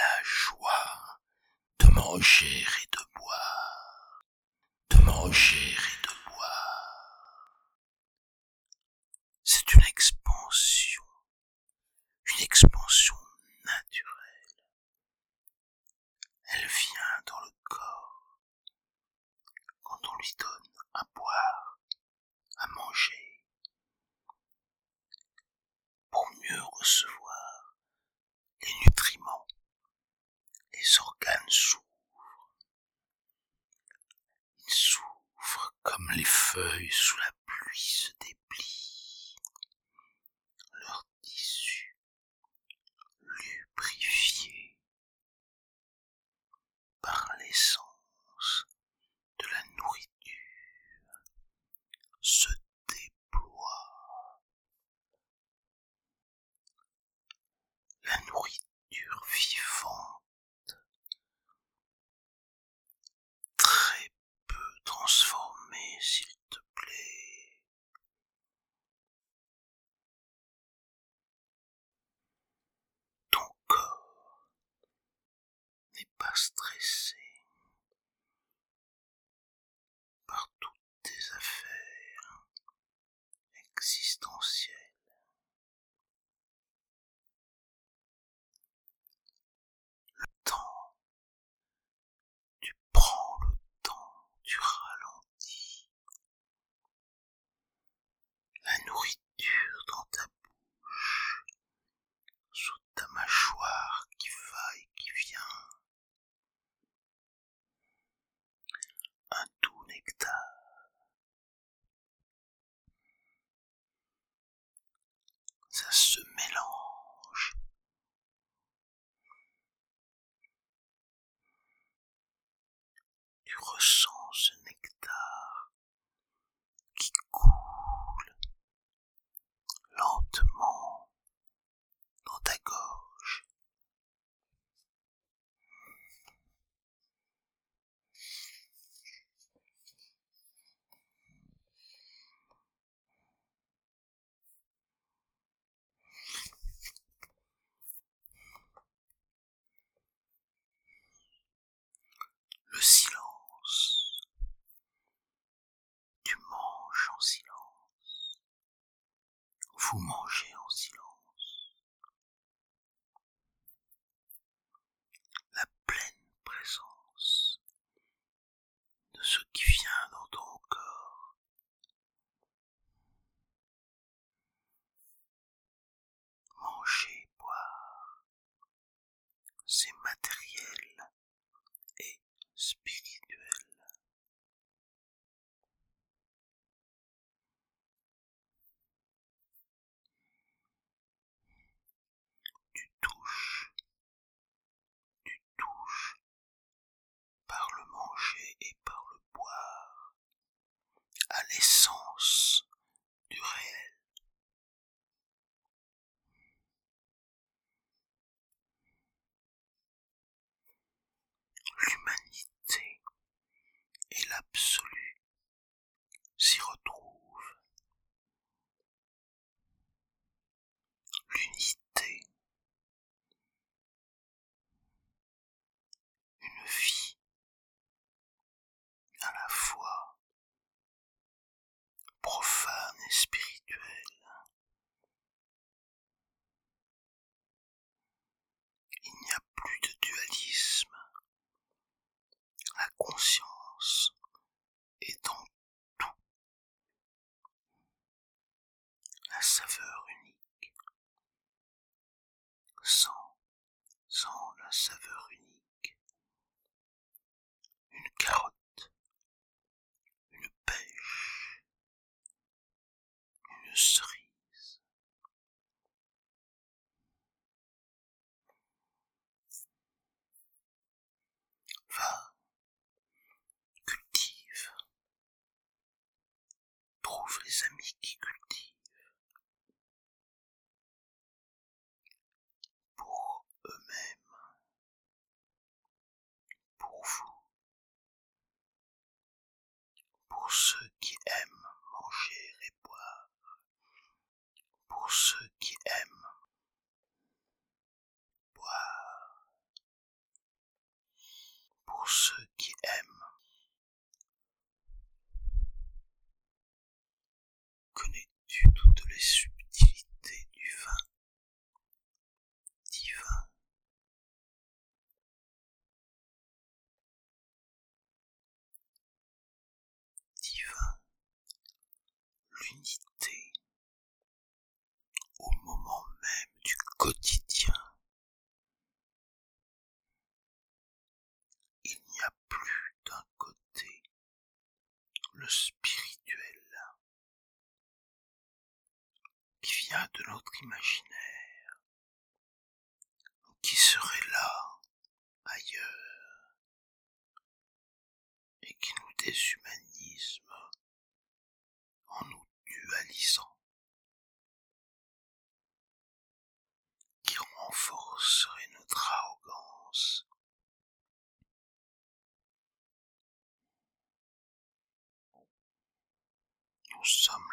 la joie de manger et de boire, de manger et de boire. C'est une expansion, une expansion naturelle. Elle vient dans le corps quand on lui donne à boire, à manger, pour mieux recevoir les nutriments. Les organes s'ouvrent. Ils s'ouvrent comme les feuilles sous la pluie se déplient. Leur tissu lubrifié par l'essence pas stressé par toutes tes affaires existentielles. Le temps, tu prends le temps, tu ralentis. La nourriture dans ta bouche, sous ta mâchoire qui va et qui vient. Un doux nectar. Ça se mélange. Tu ressens ce nectar qui coule lentement dans ta gorge. Le silence. Tu manges en silence. Vous mangez en silence. La pleine présence de ce qui vient dans ton corps. Manger, boire, c'est matériel et spirituel. Tu touches, tu touches par le et par le boire à l'essence du réel. Profane et spirituelle. Il n'y a plus de dualisme. La conscience est en tout. La saveur unique. Sans, sans la saveur unique. Va, cultive, trouve les amis qui cultivent au moment même du quotidien. Il n'y a plus d'un côté le spirituel qui vient de notre imaginaire, qui serait là, ailleurs, et qui nous déshumanise renforcerait notre arrogance. Nous sommes